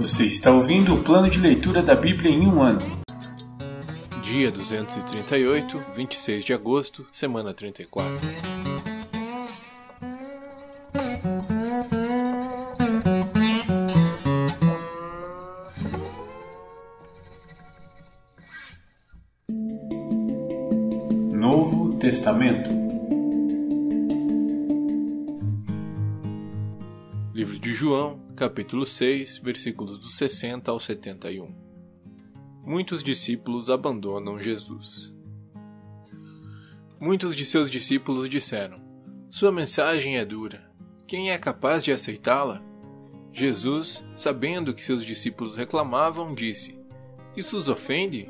Você está ouvindo o plano de leitura da Bíblia em um ano. Dia 238, 26 de agosto, semana 34. Novo Testamento. João, capítulo 6, versículos dos 60 ao 71. Muitos discípulos abandonam Jesus. Muitos de seus discípulos disseram: Sua mensagem é dura. Quem é capaz de aceitá-la? Jesus, sabendo que seus discípulos reclamavam, disse: Isso os ofende?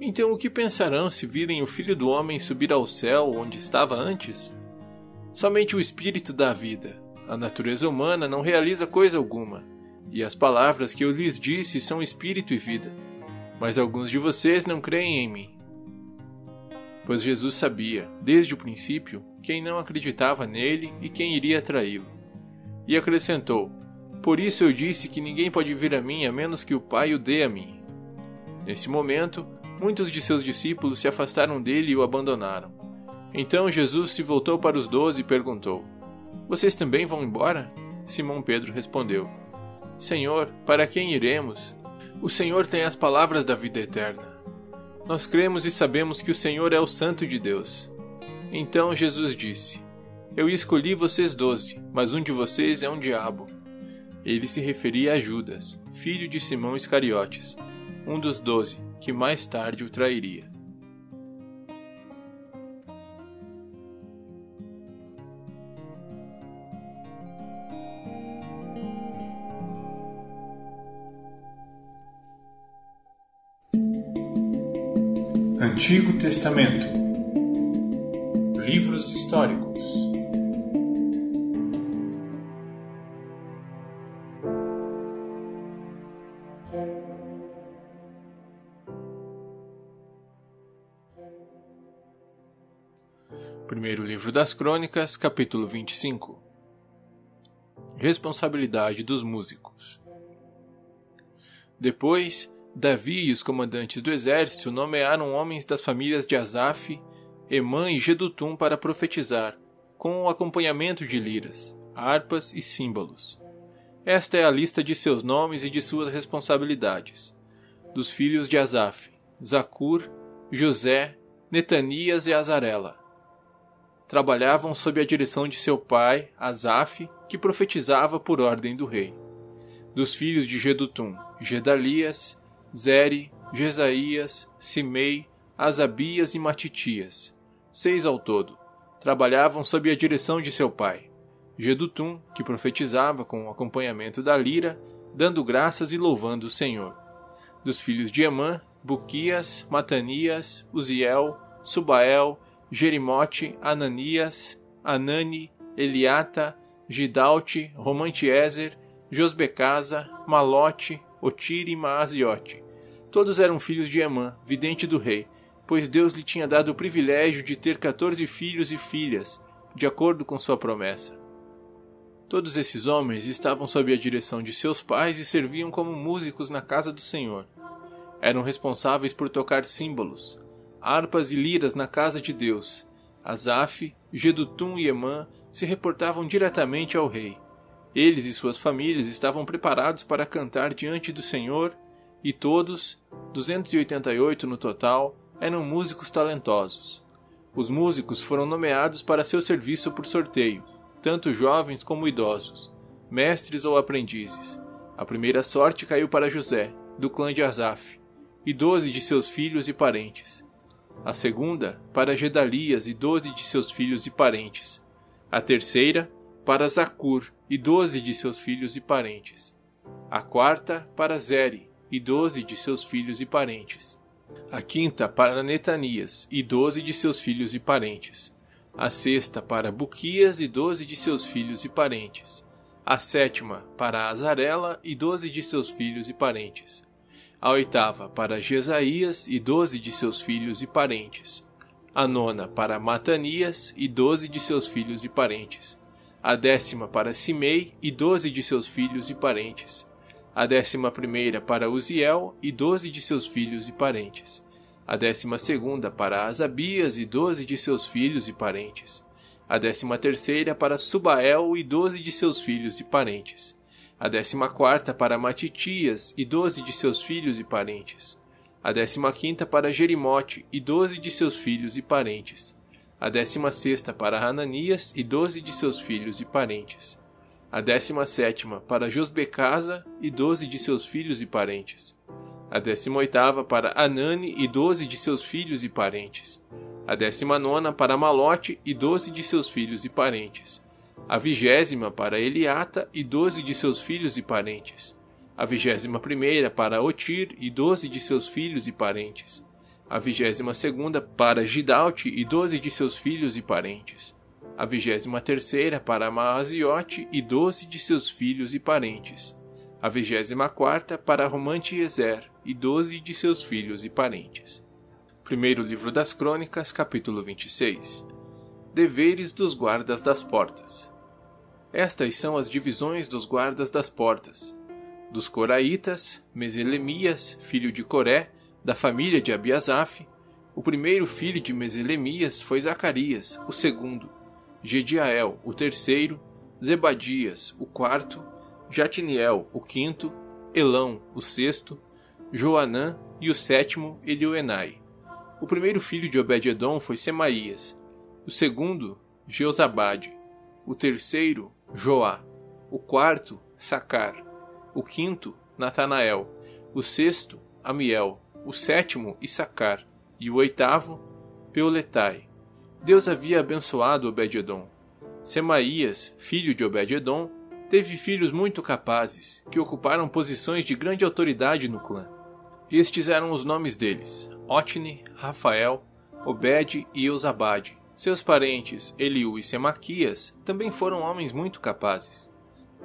Então o que pensarão se virem o Filho do Homem subir ao céu onde estava antes? Somente o Espírito dá vida. A natureza humana não realiza coisa alguma, e as palavras que eu lhes disse são espírito e vida. Mas alguns de vocês não creem em mim. Pois Jesus sabia, desde o princípio, quem não acreditava nele e quem iria traí-lo. E acrescentou: Por isso eu disse que ninguém pode vir a mim a menos que o Pai o dê a mim. Nesse momento, muitos de seus discípulos se afastaram dele e o abandonaram. Então Jesus se voltou para os doze e perguntou: vocês também vão embora? Simão Pedro respondeu: Senhor, para quem iremos? O Senhor tem as palavras da vida eterna. Nós cremos e sabemos que o Senhor é o Santo de Deus. Então Jesus disse: Eu escolhi vocês doze, mas um de vocês é um diabo. Ele se referia a Judas, filho de Simão Iscariotes, um dos doze, que mais tarde o trairia. Antigo Testamento. Livros históricos. Primeiro livro das Crônicas, capítulo 25 Responsabilidade dos músicos. Depois, Davi e os comandantes do exército nomearam homens das famílias de Asaf, Emã e Gedutum para profetizar, com o acompanhamento de liras, harpas e símbolos. Esta é a lista de seus nomes e de suas responsabilidades. Dos filhos de Asaf, Zacur, José, Netanias e Azarela. Trabalhavam sob a direção de seu pai, Asaf, que profetizava por ordem do rei. Dos filhos de Gedutum, Gedalias, Zeri, Jesaías, Simei, Asabias e Matitias, seis ao todo, trabalhavam sob a direção de seu pai, Gedutum, que profetizava com o acompanhamento da lira, dando graças e louvando o Senhor. Dos filhos de Emã, Buquias, Matanias, Uziel, Subael, Jerimote, Ananias, Anani, Eliata, Gidalte, Romantiezer, Josbecasa, Malote, Otire e Maaziote. Todos eram filhos de Emã, vidente do rei, pois Deus lhe tinha dado o privilégio de ter quatorze filhos e filhas, de acordo com sua promessa. Todos esses homens estavam sob a direção de seus pais e serviam como músicos na casa do Senhor. Eram responsáveis por tocar símbolos, harpas e liras na casa de Deus. Asaf, Gedutum e Emã se reportavam diretamente ao rei. Eles e suas famílias estavam preparados para cantar diante do Senhor, e todos, 288 no total, eram músicos talentosos. Os músicos foram nomeados para seu serviço por sorteio, tanto jovens como idosos, mestres ou aprendizes. A primeira sorte caiu para José, do clã de Asaf, e doze de seus filhos e parentes. A segunda, para Gedalias e doze de seus filhos e parentes. A terceira, para Zacur e doze de seus filhos e parentes. A quarta, para Zeri e doze de seus filhos e parentes. A quinta, para Netanias e doze de seus filhos e parentes. A sexta, para Buquias e doze de seus filhos e parentes. A sétima, para Azarela e doze de seus filhos e parentes. A oitava, para Jesaías e doze de seus filhos e parentes. A nona, para Matanias e doze de seus filhos e parentes a décima para Simei e doze de seus filhos e parentes, a décima primeira para Uziel e doze de seus filhos e parentes, a décima segunda para Asabias e doze de seus filhos e parentes, a décima terceira para Subael e doze de seus filhos e parentes, a décima quarta para Matitias e doze de seus filhos e parentes, a décima quinta para Jerimote e doze de seus filhos e parentes, a décima sexta para Hananias e doze de seus filhos e parentes, a décima sétima para Josbecasa e doze de seus filhos e parentes, a décima oitava para Anani e doze de seus filhos e parentes, a décima nona para Malote e doze de seus filhos e parentes, a vigésima para Eliata e doze de seus filhos e parentes, a vigésima primeira para Otir e doze de seus filhos e parentes, a vigésima segunda para Gidalte e doze de seus filhos e parentes, a vigésima terceira para Maaziote e doze de seus filhos e parentes, a vigésima quarta para Romante Ezer e doze de seus filhos e parentes. Primeiro livro das Crônicas, capítulo 26 Deveres dos guardas das portas. Estas são as divisões dos guardas das portas. Dos Coraitas, Meselemias, filho de Coré, da família de Abiasaf. O primeiro filho de Meselemias foi Zacarias, o segundo, Gediael, o terceiro, Zebadias, o quarto, Jatiniel, o quinto, Elão, o sexto, Joanã e o sétimo, Elioenai. O primeiro filho de Obed-edom foi Semaías, o segundo, Jeozabade, o terceiro, Joá, o quarto, Sacar, o quinto, Natanael, o sexto, Amiel, o sétimo, Issacar, e o oitavo, Peuletai. Deus havia abençoado Obed-edom. Semaías, filho de Obed-edom, teve filhos muito capazes, que ocuparam posições de grande autoridade no clã. Estes eram os nomes deles: Otni, Rafael, Obed e Eusabade. Seus parentes, Eliú e Semaquias, também foram homens muito capazes.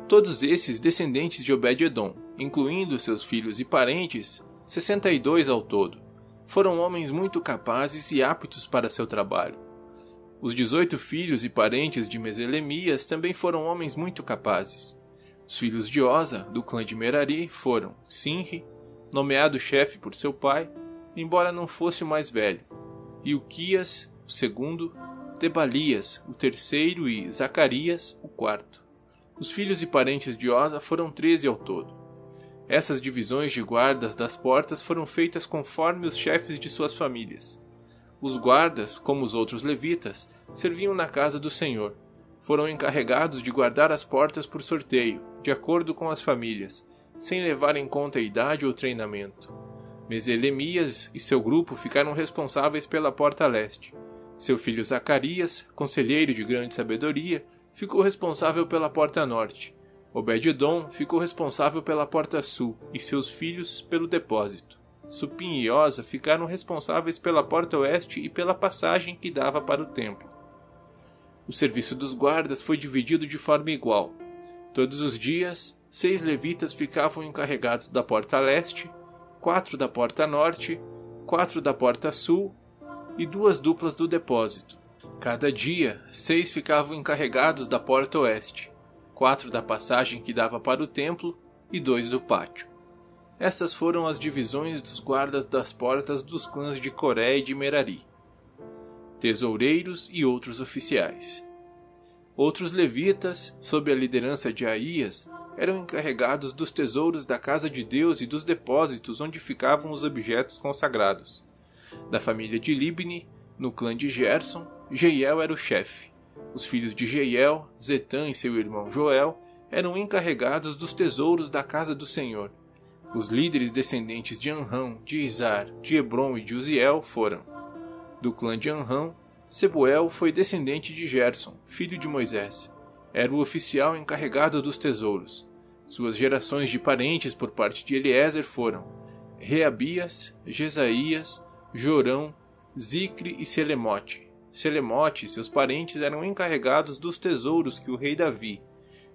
Todos esses descendentes de Obed-edom, incluindo seus filhos e parentes, 62 ao todo, foram homens muito capazes e aptos para seu trabalho. Os dezoito filhos e parentes de Meselemias também foram homens muito capazes. Os filhos de Osa, do clã de Merari, foram Sinri, nomeado chefe por seu pai, embora não fosse o mais velho, e Uquias, o segundo, Tebalias, o terceiro, e Zacarias, o quarto. Os filhos e parentes de Osa foram treze ao todo. Essas divisões de guardas das portas foram feitas conforme os chefes de suas famílias. Os guardas, como os outros levitas, serviam na casa do Senhor. Foram encarregados de guardar as portas por sorteio, de acordo com as famílias, sem levar em conta a idade ou treinamento. Meselemias e seu grupo ficaram responsáveis pela porta leste. Seu filho Zacarias, conselheiro de grande sabedoria, ficou responsável pela porta norte. Obed-edom ficou responsável pela porta sul e seus filhos pelo depósito. Supim e Osa ficaram responsáveis pela porta oeste e pela passagem que dava para o templo. O serviço dos guardas foi dividido de forma igual. Todos os dias, seis levitas ficavam encarregados da porta leste, quatro da porta norte, quatro da porta sul e duas duplas do depósito. Cada dia, seis ficavam encarregados da porta oeste, quatro da passagem que dava para o templo e dois do pátio. Essas foram as divisões dos guardas das portas dos clãs de Coré e de Merari, tesoureiros e outros oficiais. Outros levitas, sob a liderança de Aías, eram encarregados dos tesouros da casa de Deus e dos depósitos onde ficavam os objetos consagrados. Da família de Libni, no clã de Gerson, Jeiel era o chefe. Os filhos de Jeiel, Zetã e seu irmão Joel, eram encarregados dos tesouros da casa do Senhor os líderes descendentes de Anrão, de Izar, de Hebron e de Uziel foram: do clã de Anrão, Sebuel foi descendente de Gerson, filho de Moisés. Era o oficial encarregado dos tesouros. Suas gerações de parentes por parte de Eliezer foram Reabias, Jesaías, Jorão, Zicre e Selemote. Selemote e seus parentes eram encarregados dos tesouros que o rei Davi,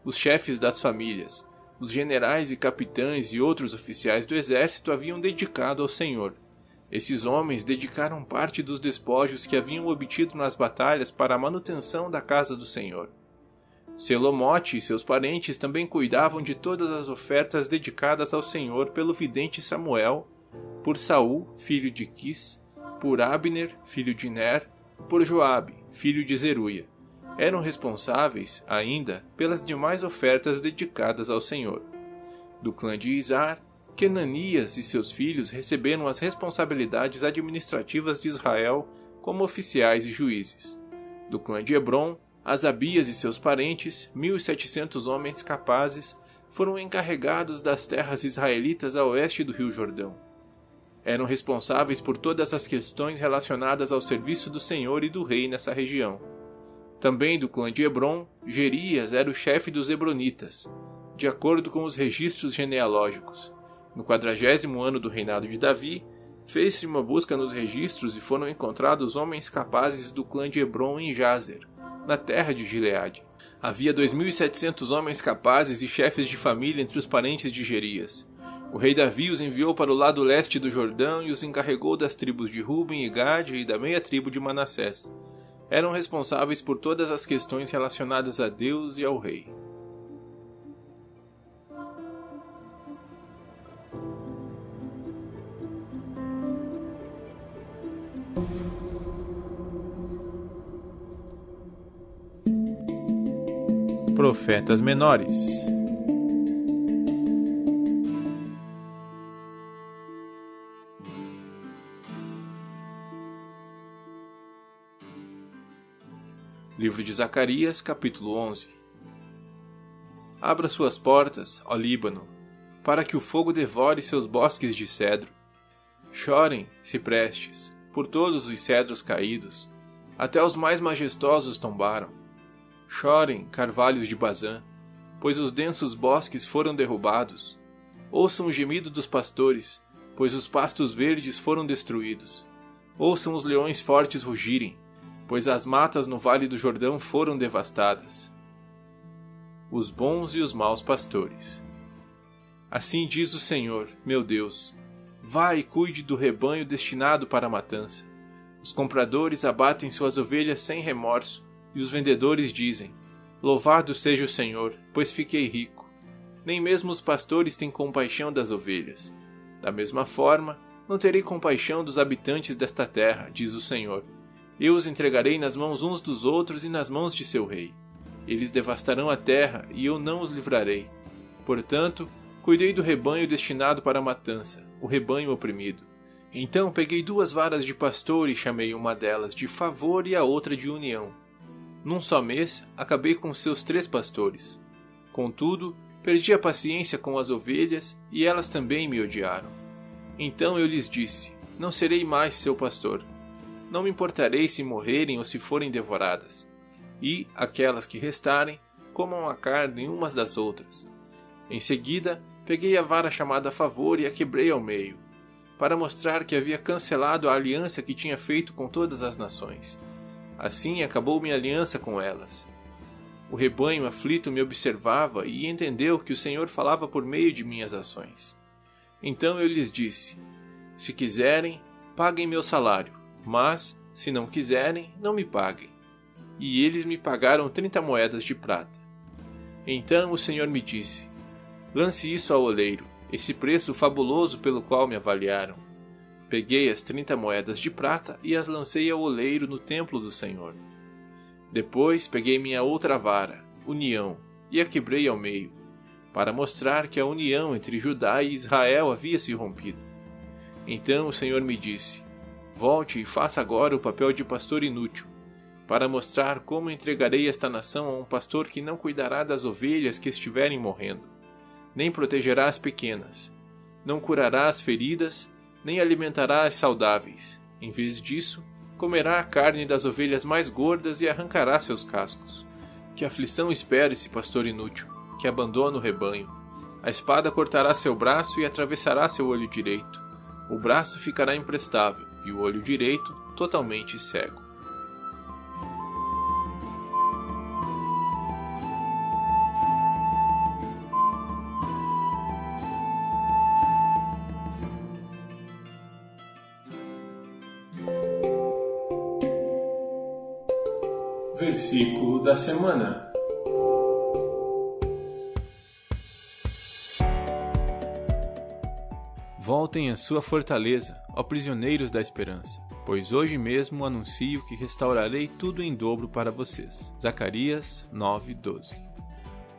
os chefes das famílias, os generais e capitães e outros oficiais do exército haviam dedicado ao Senhor. Esses homens dedicaram parte dos despojos que haviam obtido nas batalhas para a manutenção da casa do Senhor. Selomote e seus parentes também cuidavam de todas as ofertas dedicadas ao Senhor pelo vidente Samuel, por Saul, filho de Quis, por Abner, filho de Ner, por Joabe, filho de Zeruia. Eram responsáveis, ainda, pelas demais ofertas dedicadas ao Senhor. Do clã de Izar, Kenanias e seus filhos receberam as responsabilidades administrativas de Israel como oficiais e juízes. Do clã de Hebron, Asabias e seus parentes, 1.700 homens capazes, foram encarregados das terras israelitas a oeste do Rio Jordão. Eram responsáveis por todas as questões relacionadas ao serviço do Senhor e do Rei nessa região. Também do clã de Hebron, Gerias era o chefe dos Hebronitas, de acordo com os registros genealógicos. No quadragésimo ano do reinado de Davi, fez-se uma busca nos registros e foram encontrados homens capazes do clã de Hebron em Jazer, na terra de Gileade. Havia 2.700 homens capazes e chefes de família entre os parentes de Gerias. O rei Davi os enviou para o lado leste do Jordão e os encarregou das tribos de Ruben e Gade e da meia tribo de Manassés. Eram responsáveis por todas as questões relacionadas a Deus e ao rei. profetas menores. De Zacarias, capítulo 11 Abra suas portas, ó Líbano, para que o fogo devore seus bosques de cedro. Chorem, ciprestes, por todos os cedros caídos, até os mais majestosos tombaram Chorem, carvalhos de Bazã, pois os densos bosques foram derrubados. Ouçam o gemido dos pastores, pois os pastos verdes foram destruídos. Ouçam os leões fortes rugirem, pois as matas no vale do Jordão foram devastadas. Os bons e os maus pastores. Assim diz o Senhor, meu Deus: Vá e cuide do rebanho destinado para a matança. Os compradores abatem suas ovelhas sem remorso e os vendedores dizem: Louvado seja o Senhor, pois fiquei rico. Nem mesmo os pastores têm compaixão das ovelhas. Da mesma forma, não terei compaixão dos habitantes desta terra, diz o Senhor. Eu os entregarei nas mãos uns dos outros e nas mãos de seu rei. Eles devastarão a terra e eu não os livrarei. Portanto, cuidei do rebanho destinado para a matança, o rebanho oprimido. Então peguei duas varas de pastor e chamei uma delas de favor e a outra de união num só mês, acabei com seus três pastores. Contudo, perdi a paciência com as ovelhas e elas também me odiaram. Então eu lhes disse: Não serei mais seu pastor. Não me importarei se morrerem ou se forem devoradas. E, aquelas que restarem, comam a carne umas das outras. Em seguida, peguei a vara chamada favor e a quebrei ao meio, para mostrar que havia cancelado a aliança que tinha feito com todas as nações Assim acabou minha aliança com elas. O rebanho aflito me observava e entendeu que o Senhor falava por meio de minhas ações. Então eu lhes disse: Se quiserem, paguem meu salário, mas, se não quiserem, não me paguem. E eles me pagaram trinta moedas de prata. Então o Senhor me disse: Lance isso ao oleiro, esse preço fabuloso pelo qual me avaliaram. Peguei as trinta moedas de prata e as lancei ao oleiro no templo do Senhor. Depois peguei minha outra vara, união, e a quebrei ao meio, para mostrar que a união entre Judá e Israel havia se rompido. Então o Senhor me disse: Volte e faça agora o papel de pastor inútil, para mostrar como entregarei esta nação a um pastor que não cuidará das ovelhas que estiverem morrendo, nem protegerá as pequenas, não curará as feridas nem alimentará as saudáveis. Em vez disso, comerá a carne das ovelhas mais gordas e arrancará seus cascos. Que aflição espera esse pastor inútil, que abandona o rebanho. A espada cortará seu braço e atravessará seu olho direito. O braço ficará imprestável e o olho direito totalmente cego. Versículo da semana. Voltem à sua fortaleza, ó prisioneiros da esperança, pois hoje mesmo anuncio que restaurarei tudo em dobro para vocês. Zacarias 9:12.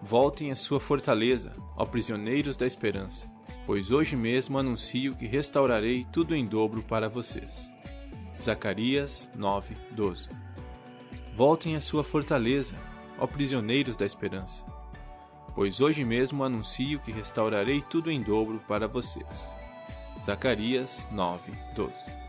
Voltem à sua fortaleza, ó prisioneiros da esperança, pois hoje mesmo anuncio que restaurarei tudo em dobro para vocês. Zacarias 9:12. Voltem à sua fortaleza, ó prisioneiros da esperança, pois hoje mesmo anuncio que restaurarei tudo em dobro para vocês. Zacarias 9:12.